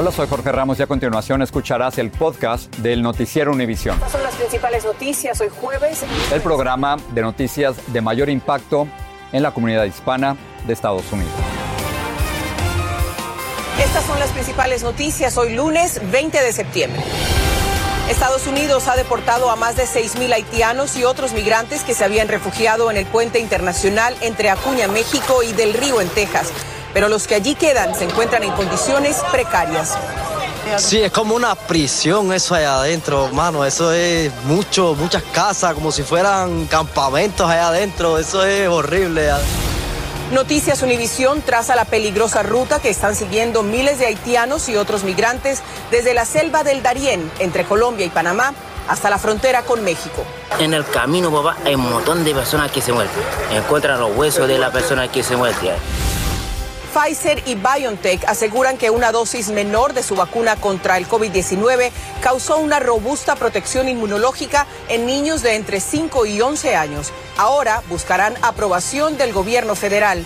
Hola, soy Jorge Ramos y a continuación escucharás el podcast del Noticiero Univisión. Estas son las principales noticias hoy jueves. El programa de noticias de mayor impacto en la comunidad hispana de Estados Unidos. Estas son las principales noticias hoy lunes 20 de septiembre. Estados Unidos ha deportado a más de 6.000 haitianos y otros migrantes que se habían refugiado en el puente internacional entre Acuña, México y Del Río, en Texas pero los que allí quedan se encuentran en condiciones precarias. Sí, es como una prisión eso allá adentro, mano. Eso es mucho, muchas casas, como si fueran campamentos allá adentro. Eso es horrible. Noticias Univisión traza la peligrosa ruta que están siguiendo miles de haitianos y otros migrantes desde la selva del Darién, entre Colombia y Panamá, hasta la frontera con México. En el camino, papá, hay un montón de personas que se mueren. Encuentran los huesos de la persona que se muere. Pfizer y BioNTech aseguran que una dosis menor de su vacuna contra el COVID-19 causó una robusta protección inmunológica en niños de entre 5 y 11 años. Ahora buscarán aprobación del gobierno federal.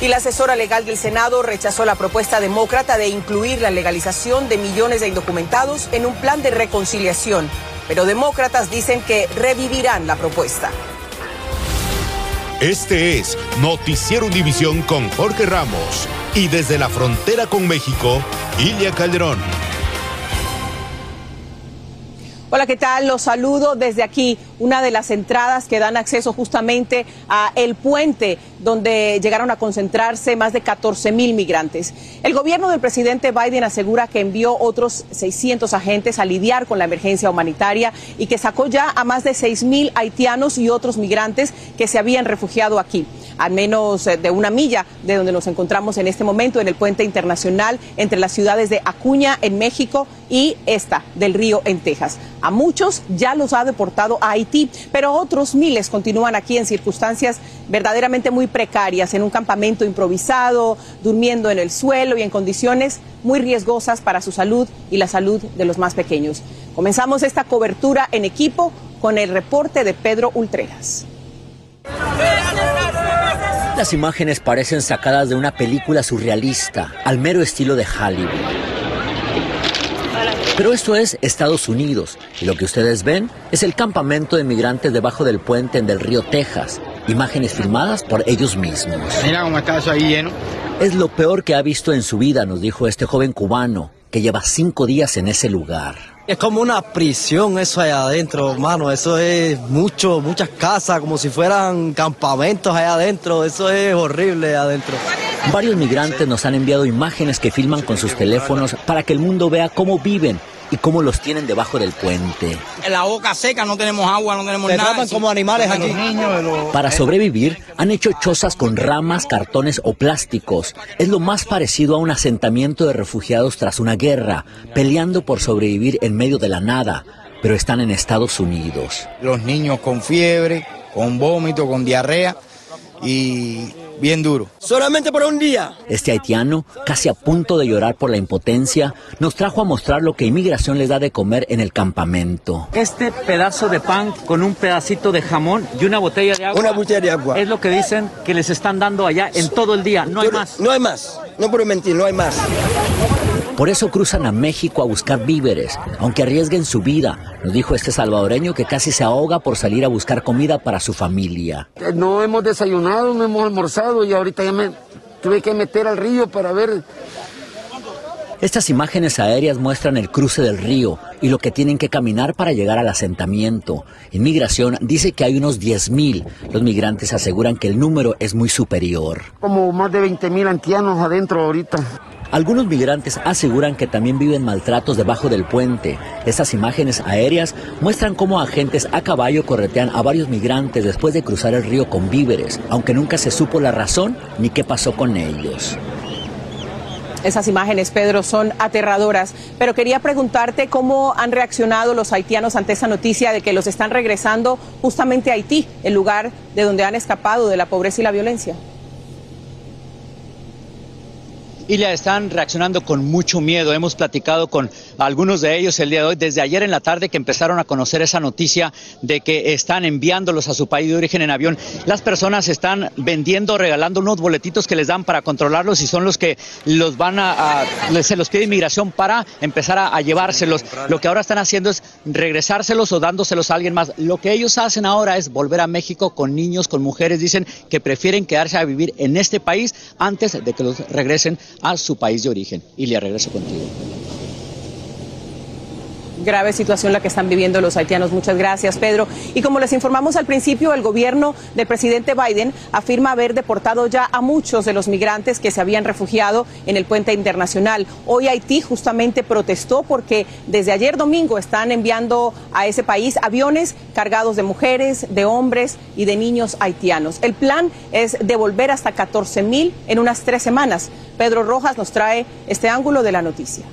Y la asesora legal del Senado rechazó la propuesta demócrata de incluir la legalización de millones de indocumentados en un plan de reconciliación. Pero demócratas dicen que revivirán la propuesta. Este es Noticiero Univisión con Jorge Ramos y desde la frontera con México, Ilia Calderón. Hola, ¿qué tal? Los saludo desde aquí, una de las entradas que dan acceso justamente a el puente donde llegaron a concentrarse más de 14 mil migrantes. El gobierno del presidente Biden asegura que envió otros 600 agentes a lidiar con la emergencia humanitaria y que sacó ya a más de 6 mil haitianos y otros migrantes que se habían refugiado aquí a menos eh, de una milla de donde nos encontramos en este momento, en el puente internacional entre las ciudades de Acuña, en México, y esta del Río, en Texas. A muchos ya los ha deportado a Haití, pero otros miles continúan aquí en circunstancias verdaderamente muy precarias, en un campamento improvisado, durmiendo en el suelo y en condiciones muy riesgosas para su salud y la salud de los más pequeños. Comenzamos esta cobertura en equipo con el reporte de Pedro Ultreras. Las imágenes parecen sacadas de una película surrealista, al mero estilo de Hollywood. Pero esto es Estados Unidos y lo que ustedes ven es el campamento de migrantes debajo del puente en del río Texas. Imágenes filmadas por ellos mismos. Mira cómo está eso ahí lleno. Es lo peor que ha visto en su vida, nos dijo este joven cubano, que lleva cinco días en ese lugar. Es como una prisión eso allá adentro, hermano. Eso es mucho, muchas casas, como si fueran campamentos allá adentro. Eso es horrible adentro. Varios migrantes nos han enviado imágenes que filman con sus teléfonos para que el mundo vea cómo viven y cómo los tienen debajo del puente. En la boca seca, no tenemos agua, no tenemos nada. tratan como animales aquí. Para sobrevivir, han hecho chozas con ramas, cartones o plásticos. Es lo más parecido a un asentamiento de refugiados tras una guerra, peleando por sobrevivir en medio de la nada, pero están en Estados Unidos. Los niños con fiebre, con vómito, con diarrea y bien duro. Solamente por un día. Este haitiano, casi a punto de llorar por la impotencia, nos trajo a mostrar lo que inmigración les da de comer en el campamento. Este pedazo de pan con un pedacito de jamón y una botella de agua. Una botella de agua. Es lo que dicen que les están dando allá en todo el día. No hay más. No hay más. No puedo mentir, no hay más. Por eso cruzan a México a buscar víveres, aunque arriesguen su vida, nos dijo este salvadoreño que casi se ahoga por salir a buscar comida para su familia. No hemos desayunado, no hemos almorzado y ahorita ya me tuve que meter al río para ver. Estas imágenes aéreas muestran el cruce del río y lo que tienen que caminar para llegar al asentamiento. Inmigración dice que hay unos 10.000. Los migrantes aseguran que el número es muy superior. Como más de 20.000 antianos adentro ahorita. Algunos migrantes aseguran que también viven maltratos debajo del puente. Estas imágenes aéreas muestran cómo agentes a caballo corretean a varios migrantes después de cruzar el río con víveres, aunque nunca se supo la razón ni qué pasó con ellos. Esas imágenes, Pedro, son aterradoras, pero quería preguntarte cómo han reaccionado los haitianos ante esa noticia de que los están regresando justamente a Haití, el lugar de donde han escapado de la pobreza y la violencia. Y ya están reaccionando con mucho miedo. Hemos platicado con algunos de ellos el día de hoy, desde ayer en la tarde que empezaron a conocer esa noticia de que están enviándolos a su país de origen en avión. Las personas están vendiendo, regalando unos boletitos que les dan para controlarlos y son los que los van a, se los pide inmigración para empezar a, a, llevárselos. Lo que ahora están haciendo es regresárselos o dándoselos a alguien más. Lo que ellos hacen ahora es volver a México con niños, con mujeres. Dicen que prefieren quedarse a vivir en este país antes de que los regresen a su país de origen. Y le regreso contigo grave situación la que están viviendo los haitianos. Muchas gracias, Pedro. Y como les informamos al principio, el gobierno del presidente Biden afirma haber deportado ya a muchos de los migrantes que se habían refugiado en el puente internacional. Hoy Haití justamente protestó porque desde ayer domingo están enviando a ese país aviones cargados de mujeres, de hombres y de niños haitianos. El plan es devolver hasta 14 mil en unas tres semanas. Pedro Rojas nos trae este ángulo de la noticia.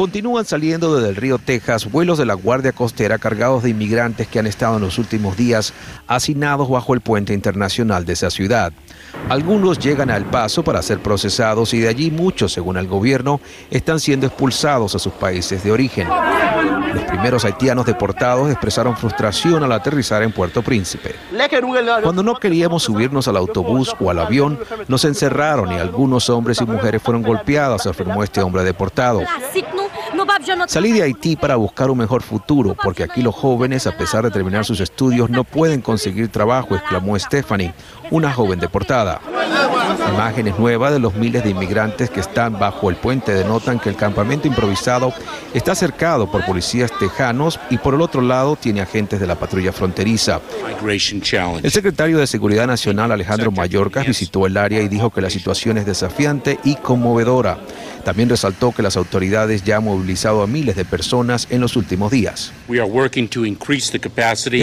Continúan saliendo desde el río Texas vuelos de la Guardia Costera cargados de inmigrantes que han estado en los últimos días hacinados bajo el puente internacional de esa ciudad. Algunos llegan al paso para ser procesados y de allí muchos, según el gobierno, están siendo expulsados a sus países de origen. Los primeros haitianos deportados expresaron frustración al aterrizar en Puerto Príncipe. Cuando no queríamos subirnos al autobús o al avión, nos encerraron y algunos hombres y mujeres fueron golpeados, afirmó este hombre deportado. Salí de Haití para buscar un mejor futuro, porque aquí los jóvenes, a pesar de terminar sus estudios, no pueden conseguir trabajo, exclamó Stephanie, una joven deportada. Imágenes nuevas de los miles de inmigrantes que están bajo el puente denotan que el campamento improvisado está cercado por policías tejanos y por el otro lado tiene agentes de la patrulla fronteriza. El secretario de Seguridad Nacional Alejandro Mayorkas visitó el área y dijo que la situación es desafiante y conmovedora. También resaltó que las autoridades ya han movilizado a miles de personas en los últimos días.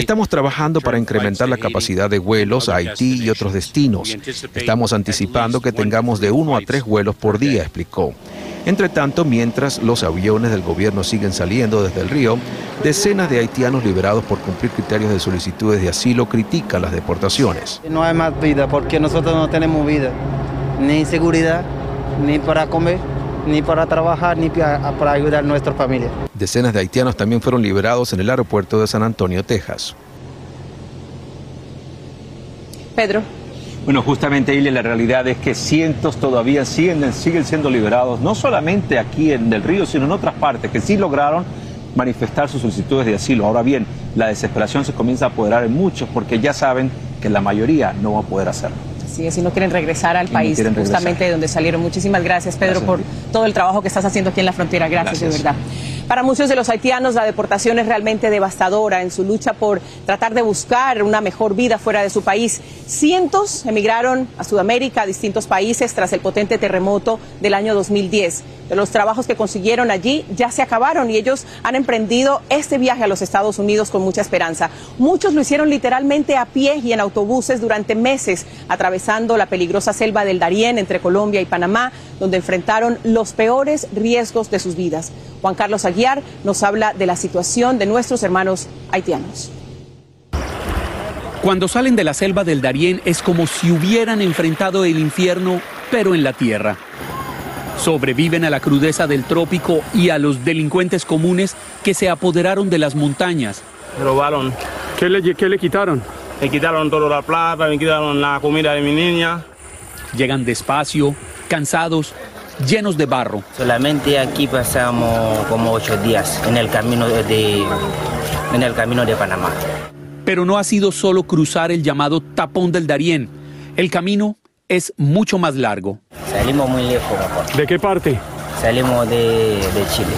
Estamos trabajando para incrementar la capacidad de vuelos a Haití y otros destinos. Estamos anticipando que tengamos de uno a tres vuelos por día, explicó. Entre tanto, mientras los aviones del gobierno siguen saliendo desde el río, decenas de haitianos liberados por cumplir criterios de solicitudes de asilo critican las deportaciones. No hay más vida porque nosotros no tenemos vida, ni seguridad, ni para comer ni para trabajar ni para ayudar a nuestra familia. Decenas de haitianos también fueron liberados en el aeropuerto de San Antonio, Texas. Pedro. Bueno, justamente, Ile, la realidad es que cientos todavía siguen, siguen siendo liberados, no solamente aquí en el río, sino en otras partes, que sí lograron manifestar sus solicitudes de asilo. Ahora bien, la desesperación se comienza a apoderar en muchos porque ya saben que la mayoría no va a poder hacerlo. Sí, si no quieren regresar al país justamente de donde salieron. Muchísimas gracias, Pedro, por todo el trabajo que estás haciendo aquí en la frontera. Gracias, de verdad. Para muchos de los haitianos la deportación es realmente devastadora en su lucha por tratar de buscar una mejor vida fuera de su país. Cientos emigraron a Sudamérica, a distintos países tras el potente terremoto del año 2010. Los trabajos que consiguieron allí ya se acabaron y ellos han emprendido este viaje a los Estados Unidos con mucha esperanza. Muchos lo hicieron literalmente a pie y en autobuses durante meses, atravesando la peligrosa selva del Darién entre Colombia y Panamá, donde enfrentaron los peores riesgos de sus vidas. Juan Carlos Aguiar nos habla de la situación de nuestros hermanos haitianos. Cuando salen de la selva del Darién es como si hubieran enfrentado el infierno, pero en la tierra. Sobreviven a la crudeza del trópico y a los delincuentes comunes que se apoderaron de las montañas. Robaron. ¿Qué le, qué le quitaron? Me quitaron toda la plata, me quitaron la comida de mi niña. Llegan despacio, cansados, llenos de barro. Solamente aquí pasamos como ocho días en el camino de, en el camino de Panamá. Pero no ha sido solo cruzar el llamado tapón del Darién. El camino es mucho más largo. Salimos muy lejos, ¿De qué parte? Salimos de, de Chile.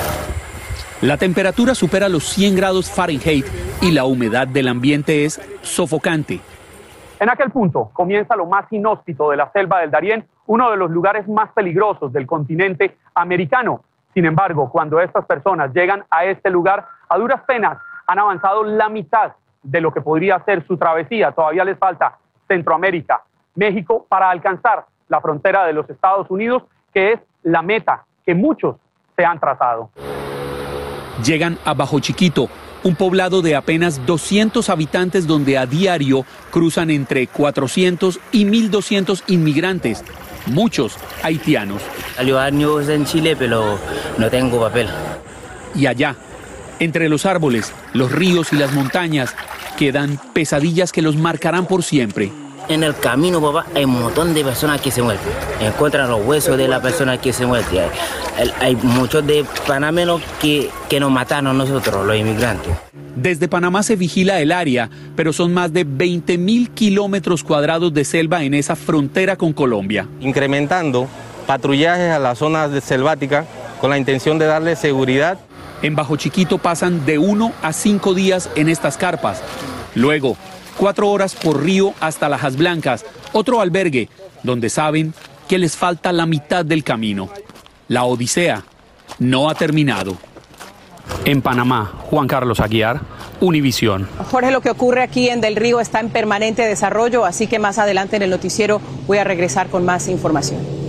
La temperatura supera los 100 grados Fahrenheit y la humedad del ambiente es sofocante. En aquel punto comienza lo más inhóspito de la selva del Darién, uno de los lugares más peligrosos del continente americano. Sin embargo, cuando estas personas llegan a este lugar, a duras penas han avanzado la mitad de lo que podría ser su travesía. Todavía les falta Centroamérica, México, para alcanzar la frontera de los Estados Unidos, que es la meta que muchos se han trazado. Llegan a Bajo Chiquito, un poblado de apenas 200 habitantes donde a diario cruzan entre 400 y 1.200 inmigrantes, muchos haitianos. Salió años en Chile, pero no tengo papel. Y allá, entre los árboles, los ríos y las montañas, quedan pesadillas que los marcarán por siempre. En el camino, papá, hay un montón de personas que se mueren. Encuentran los huesos de la persona que se muere. Hay, muchos de panameños que, que nos mataron a nosotros, los inmigrantes. Desde Panamá se vigila el área, pero son más de 20 mil kilómetros cuadrados de selva en esa frontera con Colombia. Incrementando patrullajes a las zonas selváticas con la intención de darle seguridad. En Bajo Chiquito pasan de uno a cinco días en estas carpas. Luego, cuatro horas por río hasta Lajas Blancas, otro albergue, donde saben que les falta la mitad del camino. La odisea no ha terminado. En Panamá, Juan Carlos Aguiar, Univisión. Jorge, lo que ocurre aquí en Del Río está en permanente desarrollo, así que más adelante en el noticiero voy a regresar con más información.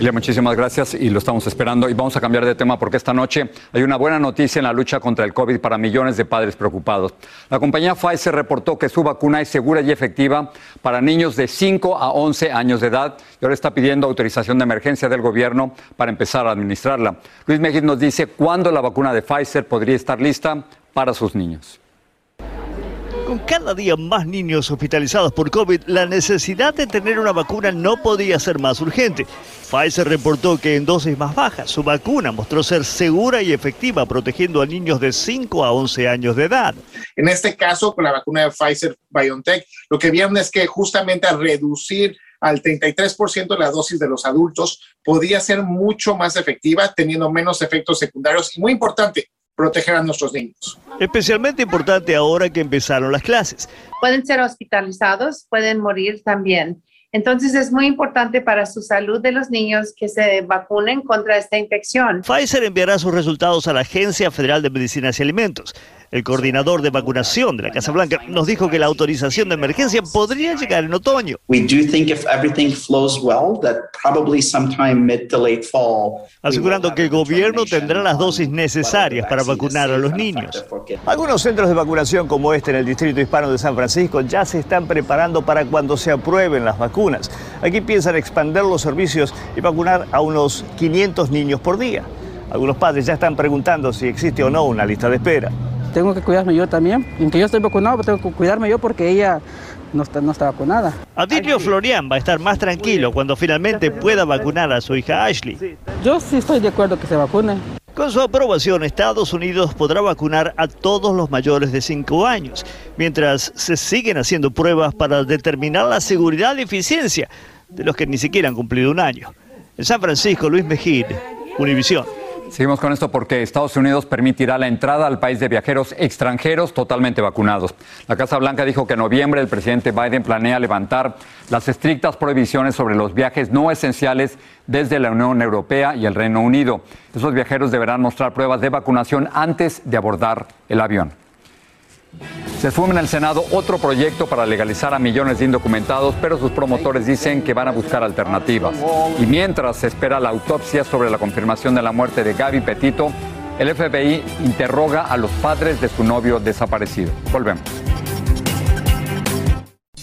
Muchísimas gracias y lo estamos esperando. Y vamos a cambiar de tema porque esta noche hay una buena noticia en la lucha contra el COVID para millones de padres preocupados. La compañía Pfizer reportó que su vacuna es segura y efectiva para niños de 5 a 11 años de edad y ahora está pidiendo autorización de emergencia del gobierno para empezar a administrarla. Luis Mejid nos dice cuándo la vacuna de Pfizer podría estar lista para sus niños. Cada día más niños hospitalizados por COVID, la necesidad de tener una vacuna no podía ser más urgente. Pfizer reportó que en dosis más bajas, su vacuna mostró ser segura y efectiva, protegiendo a niños de 5 a 11 años de edad. En este caso, con la vacuna de Pfizer BioNTech, lo que vieron es que justamente al reducir al 33% de la dosis de los adultos, podía ser mucho más efectiva, teniendo menos efectos secundarios y muy importante, proteger a nuestros niños. Especialmente importante ahora que empezaron las clases. Pueden ser hospitalizados, pueden morir también. Entonces es muy importante para su salud de los niños que se vacunen contra esta infección. Pfizer enviará sus resultados a la Agencia Federal de Medicinas y Alimentos. El coordinador de vacunación de la Casa Blanca nos dijo que la autorización de emergencia podría llegar en otoño. Asegurando que el gobierno tendrá las dosis necesarias para vacunar a los niños. Algunos centros de vacunación como este en el Distrito Hispano de San Francisco ya se están preparando para cuando se aprueben las vacunas. Aquí piensan expandir los servicios y vacunar a unos 500 niños por día. Algunos padres ya están preguntando si existe o no una lista de espera tengo que cuidarme yo también. Aunque yo estoy vacunado, tengo que cuidarme yo porque ella no está, no está vacunada. Adilio Florian va a estar más tranquilo cuando finalmente pueda vacunar a su hija Ashley. Yo sí estoy de acuerdo que se vacune. Con su aprobación, Estados Unidos podrá vacunar a todos los mayores de 5 años, mientras se siguen haciendo pruebas para determinar la seguridad y eficiencia de los que ni siquiera han cumplido un año. En San Francisco, Luis Mejid, Univisión. Seguimos con esto porque Estados Unidos permitirá la entrada al país de viajeros extranjeros totalmente vacunados. La Casa Blanca dijo que en noviembre el presidente Biden planea levantar las estrictas prohibiciones sobre los viajes no esenciales desde la Unión Europea y el Reino Unido. Esos viajeros deberán mostrar pruebas de vacunación antes de abordar el avión. Se suma en el Senado otro proyecto para legalizar a millones de indocumentados, pero sus promotores dicen que van a buscar alternativas. Y mientras se espera la autopsia sobre la confirmación de la muerte de Gaby Petito, el FBI interroga a los padres de su novio desaparecido. Volvemos.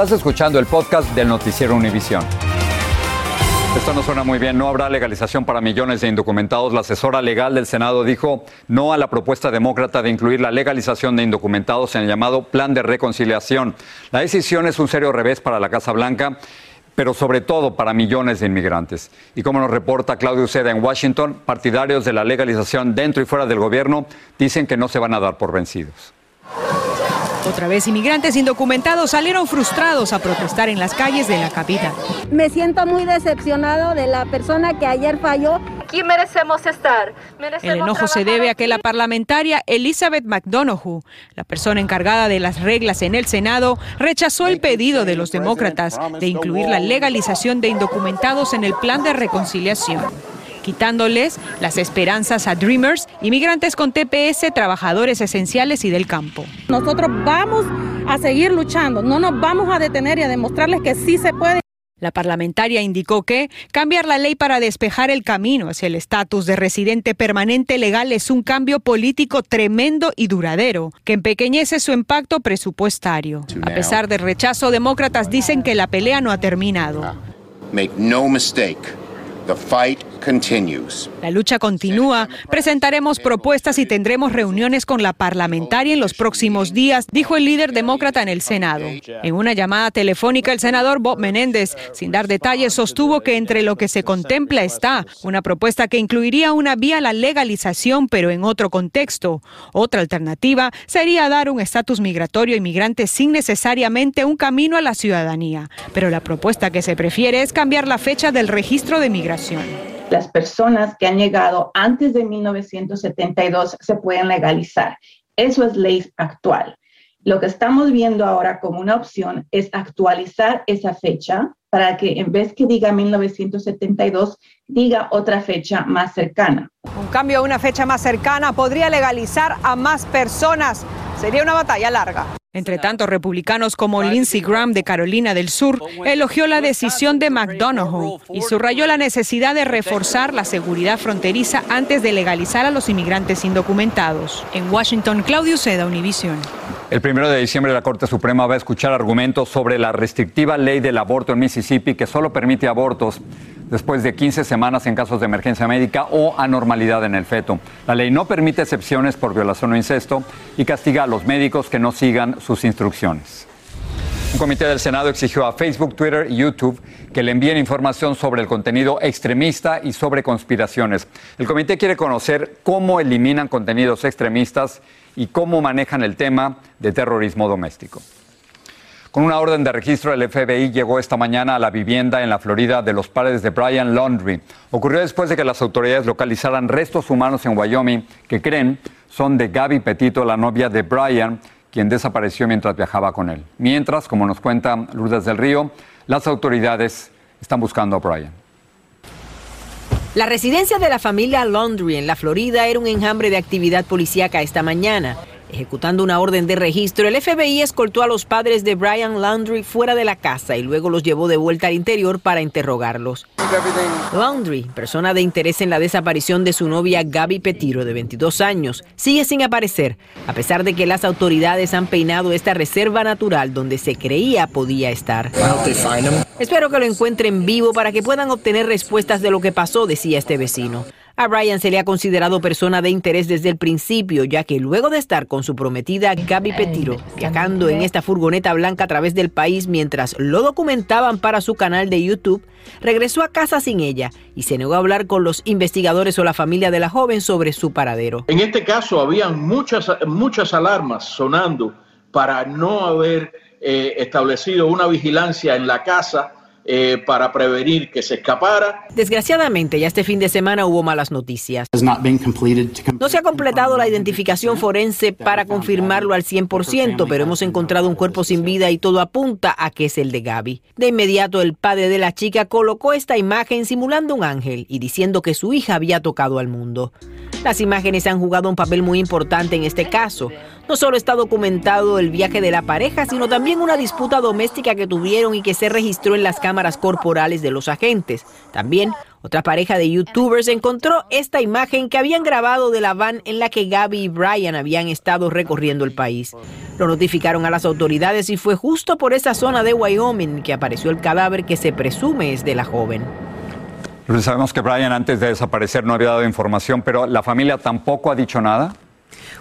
Estás escuchando el podcast del noticiero Univisión. Esto no suena muy bien. No habrá legalización para millones de indocumentados. La asesora legal del Senado dijo no a la propuesta demócrata de incluir la legalización de indocumentados en el llamado Plan de Reconciliación. La decisión es un serio revés para la Casa Blanca pero sobre todo para millones de inmigrantes. Y como nos reporta Claudio Uceda en Washington, partidarios de la legalización dentro y fuera del gobierno dicen que no se van a dar por vencidos. Otra vez inmigrantes indocumentados salieron frustrados a protestar en las calles de la capital. Me siento muy decepcionado de la persona que ayer falló. Aquí merecemos estar. El enojo se debe a que la parlamentaria Elizabeth McDonough, la persona encargada de las reglas en el Senado, rechazó el pedido de los demócratas de incluir la legalización de indocumentados en el plan de reconciliación quitándoles las esperanzas a Dreamers, inmigrantes con TPS, trabajadores esenciales y del campo. Nosotros vamos a seguir luchando, no nos vamos a detener y a demostrarles que sí se puede. La parlamentaria indicó que cambiar la ley para despejar el camino hacia el estatus de residente permanente legal es un cambio político tremendo y duradero, que empequeñece su impacto presupuestario. A pesar del rechazo, demócratas dicen que la pelea no ha terminado. Make no mistake, the fight. La lucha continúa. Presentaremos propuestas y tendremos reuniones con la parlamentaria en los próximos días, dijo el líder demócrata en el Senado. En una llamada telefónica, el senador Bob Menéndez, sin dar detalles, sostuvo que entre lo que se contempla está una propuesta que incluiría una vía a la legalización, pero en otro contexto. Otra alternativa sería dar un estatus migratorio a inmigrantes sin necesariamente un camino a la ciudadanía. Pero la propuesta que se prefiere es cambiar la fecha del registro de migración las personas que han llegado antes de 1972 se pueden legalizar. Eso es ley actual. Lo que estamos viendo ahora como una opción es actualizar esa fecha para que en vez que diga 1972, diga otra fecha más cercana. Un cambio a una fecha más cercana podría legalizar a más personas. Sería una batalla larga. Entre tanto, republicanos como Lindsey Graham de Carolina del Sur elogió la decisión de McDonough y subrayó la necesidad de reforzar la seguridad fronteriza antes de legalizar a los inmigrantes indocumentados. En Washington, Claudio Seda, Univision. El primero de diciembre la Corte Suprema va a escuchar argumentos sobre la restrictiva ley del aborto en Mississippi que solo permite abortos después de 15 semanas en casos de emergencia médica o anormalidad en el feto. La ley no permite excepciones por violación o incesto y castiga a los médicos que no sigan sus instrucciones. Un comité del Senado exigió a Facebook, Twitter y YouTube que le envíen información sobre el contenido extremista y sobre conspiraciones. El comité quiere conocer cómo eliminan contenidos extremistas y cómo manejan el tema de terrorismo doméstico. Con una orden de registro, el FBI llegó esta mañana a la vivienda en la Florida de los padres de Brian Laundry. Ocurrió después de que las autoridades localizaran restos humanos en Wyoming que creen son de Gaby Petito, la novia de Brian, quien desapareció mientras viajaba con él. Mientras, como nos cuenta Lourdes del Río, las autoridades están buscando a Brian. La residencia de la familia Laundry en la Florida era un enjambre de actividad policíaca esta mañana. Ejecutando una orden de registro, el FBI escoltó a los padres de Brian Laundry fuera de la casa y luego los llevó de vuelta al interior para interrogarlos. Laundry, persona de interés en la desaparición de su novia Gaby Petiro, de 22 años, sigue sin aparecer, a pesar de que las autoridades han peinado esta reserva natural donde se creía podía estar. Espero que lo encuentren vivo para que puedan obtener respuestas de lo que pasó, decía este vecino. A Brian se le ha considerado persona de interés desde el principio, ya que luego de estar con su prometida Gaby Petiro, viajando en esta furgoneta blanca a través del país mientras lo documentaban para su canal de YouTube, regresó a casa sin ella y se negó a hablar con los investigadores o la familia de la joven sobre su paradero. En este caso habían muchas, muchas alarmas sonando para no haber eh, establecido una vigilancia en la casa eh, para prevenir que se escapara. Desgraciadamente, ya este fin de semana hubo malas noticias. No se ha completado la identificación forense para confirmarlo al 100%, pero hemos encontrado un cuerpo sin vida y todo apunta a que es el de Gaby. De inmediato, el padre de la chica colocó esta imagen simulando un ángel y diciendo que su hija había tocado al mundo. Las imágenes han jugado un papel muy importante en este caso. No solo está documentado el viaje de la pareja, sino también una disputa doméstica que tuvieron y que se registró en las cámaras corporales de los agentes. También otra pareja de youtubers encontró esta imagen que habían grabado de la van en la que Gaby y Brian habían estado recorriendo el país. Lo notificaron a las autoridades y fue justo por esa zona de Wyoming que apareció el cadáver que se presume es de la joven. Sabemos que Brian antes de desaparecer no había dado información, pero la familia tampoco ha dicho nada.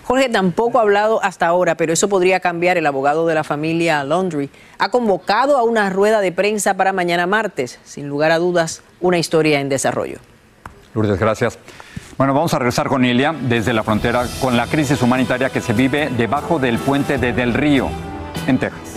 Jorge tampoco ha hablado hasta ahora, pero eso podría cambiar. El abogado de la familia Laundry ha convocado a una rueda de prensa para mañana martes. Sin lugar a dudas, una historia en desarrollo. Lourdes, gracias. Bueno, vamos a regresar con Ilia desde la frontera con la crisis humanitaria que se vive debajo del puente de Del Río, en Texas.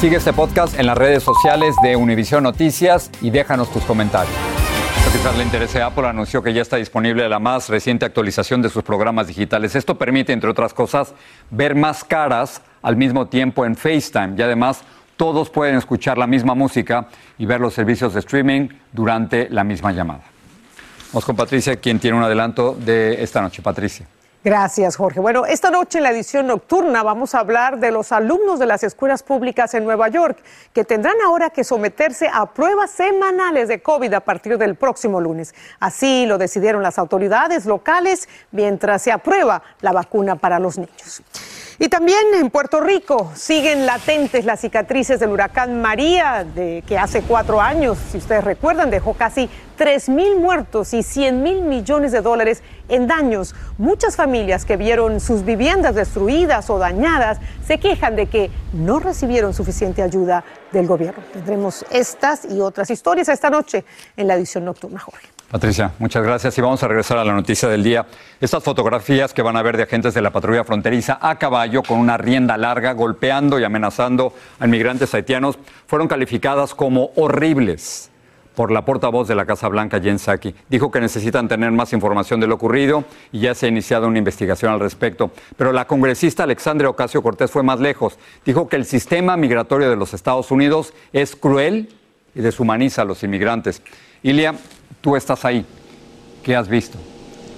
Sigue este podcast en las redes sociales de Univision Noticias y déjanos tus comentarios. Quizás le interese, Apple anunció que ya está disponible la más reciente actualización de sus programas digitales. Esto permite, entre otras cosas, ver más caras al mismo tiempo en FaceTime y además todos pueden escuchar la misma música y ver los servicios de streaming durante la misma llamada. Vamos con Patricia, quien tiene un adelanto de esta noche. Patricia. Gracias, Jorge. Bueno, esta noche en la edición nocturna vamos a hablar de los alumnos de las escuelas públicas en Nueva York, que tendrán ahora que someterse a pruebas semanales de COVID a partir del próximo lunes. Así lo decidieron las autoridades locales mientras se aprueba la vacuna para los niños. Y también en Puerto Rico siguen latentes las cicatrices del huracán María, de que hace cuatro años, si ustedes recuerdan, dejó casi 3 mil muertos y 100 mil millones de dólares en daños. Muchas familias que vieron sus viviendas destruidas o dañadas se quejan de que no recibieron suficiente ayuda del gobierno. Tendremos estas y otras historias esta noche en la edición nocturna, Jorge. Patricia, muchas gracias y vamos a regresar a la noticia del día. Estas fotografías que van a ver de agentes de la patrulla fronteriza a caballo con una rienda larga golpeando y amenazando a inmigrantes haitianos fueron calificadas como horribles por la portavoz de la Casa Blanca, Jen Psaki. Dijo que necesitan tener más información de lo ocurrido y ya se ha iniciado una investigación al respecto. Pero la congresista Alexandria Ocasio Cortés fue más lejos. Dijo que el sistema migratorio de los Estados Unidos es cruel y deshumaniza a los inmigrantes. Ilia, tú estás ahí. ¿Qué has visto?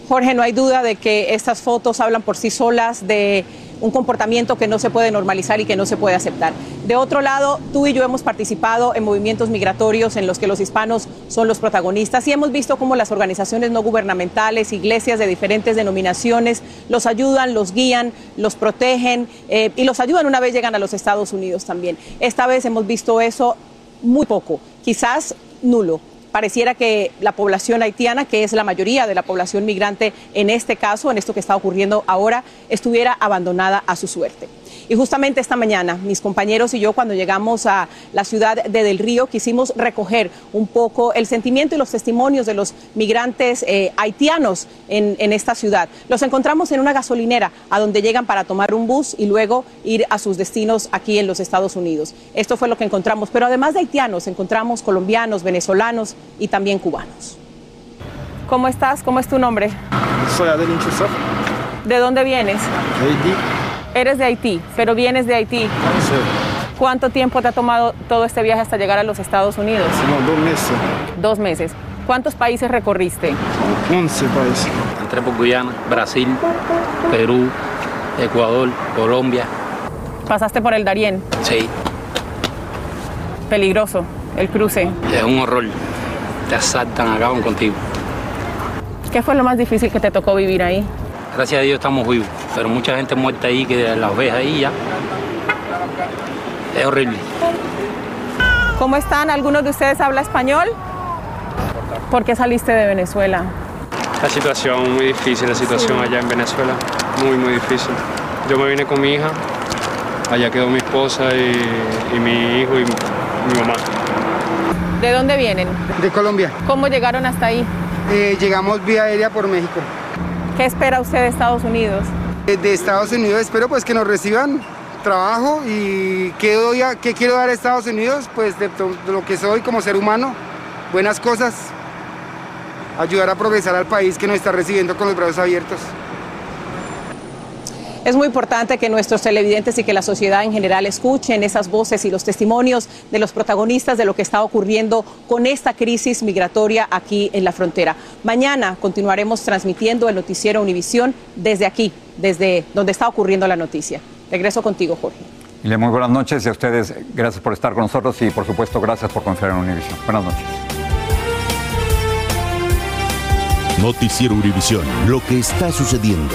Jorge, no hay duda de que estas fotos hablan por sí solas de un comportamiento que no se puede normalizar y que no se puede aceptar. De otro lado, tú y yo hemos participado en movimientos migratorios en los que los hispanos son los protagonistas y hemos visto cómo las organizaciones no gubernamentales, iglesias de diferentes denominaciones, los ayudan, los guían, los protegen eh, y los ayudan una vez llegan a los Estados Unidos también. Esta vez hemos visto eso muy poco, quizás nulo pareciera que la población haitiana, que es la mayoría de la población migrante en este caso, en esto que está ocurriendo ahora, estuviera abandonada a su suerte. Y justamente esta mañana, mis compañeros y yo, cuando llegamos a la ciudad de Del Río, quisimos recoger un poco el sentimiento y los testimonios de los migrantes eh, haitianos en, en esta ciudad. Los encontramos en una gasolinera a donde llegan para tomar un bus y luego ir a sus destinos aquí en los Estados Unidos. Esto fue lo que encontramos. Pero además de haitianos, encontramos colombianos, venezolanos y también cubanos. ¿Cómo estás? ¿Cómo es tu nombre? Soy Adelín Chusov, ¿De dónde vienes? de Haití. Eres de Haití, pero vienes de Haití. Sí, ¿Cuánto tiempo te ha tomado todo este viaje hasta llegar a los Estados Unidos? dos meses, Dos meses. ¿Cuántos países recorriste? 11 países. Entré por Guyana, Brasil, Perú, Ecuador, Colombia. Pasaste por el Darién. Sí, Peligroso, el cruce. es un horror. Te asaltan, acaban contigo. ¿Qué fue lo más difícil que te tocó vivir ahí? Gracias a Dios estamos vivos, pero mucha gente muerta ahí que las ves ahí ya. Es horrible. ¿Cómo están? ¿Algunos de ustedes habla español? ¿Por qué saliste de Venezuela? La situación muy difícil, la situación allá en Venezuela, muy, muy difícil. Yo me vine con mi hija, allá quedó mi esposa y, y mi hijo y mi mamá. ¿De dónde vienen? De Colombia. ¿Cómo llegaron hasta ahí? Eh, llegamos vía aérea por México. ¿Qué espera usted de Estados Unidos? Eh, De Estados Unidos espero pues que nos reciban trabajo y qué, doy a- quiero dar a Estados Unidos, pues de, de lo que soy como ser humano, buenas cosas, ayudar a progresar al país que nos está recibiendo con los brazos abiertos. Es muy importante que nuestros televidentes y que la sociedad en general escuchen esas voces y los testimonios de los protagonistas de lo que está ocurriendo con esta crisis migratoria aquí en la frontera. Mañana continuaremos transmitiendo el noticiero Univisión desde aquí, desde donde está ocurriendo la noticia. Regreso contigo, Jorge. Muy buenas noches y a ustedes gracias por estar con nosotros y por supuesto gracias por confiar en Univision. Buenas noches. Noticiero Univisión. Lo que está sucediendo.